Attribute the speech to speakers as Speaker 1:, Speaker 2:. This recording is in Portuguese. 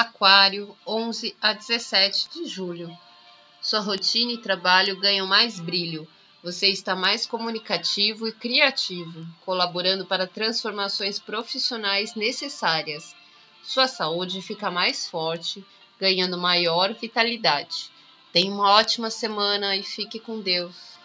Speaker 1: Aquário, 11 a 17 de julho. Sua rotina e trabalho ganham mais brilho. Você está mais comunicativo e criativo, colaborando para transformações profissionais necessárias. Sua saúde fica mais forte, ganhando maior vitalidade. Tenha uma ótima semana e fique com Deus.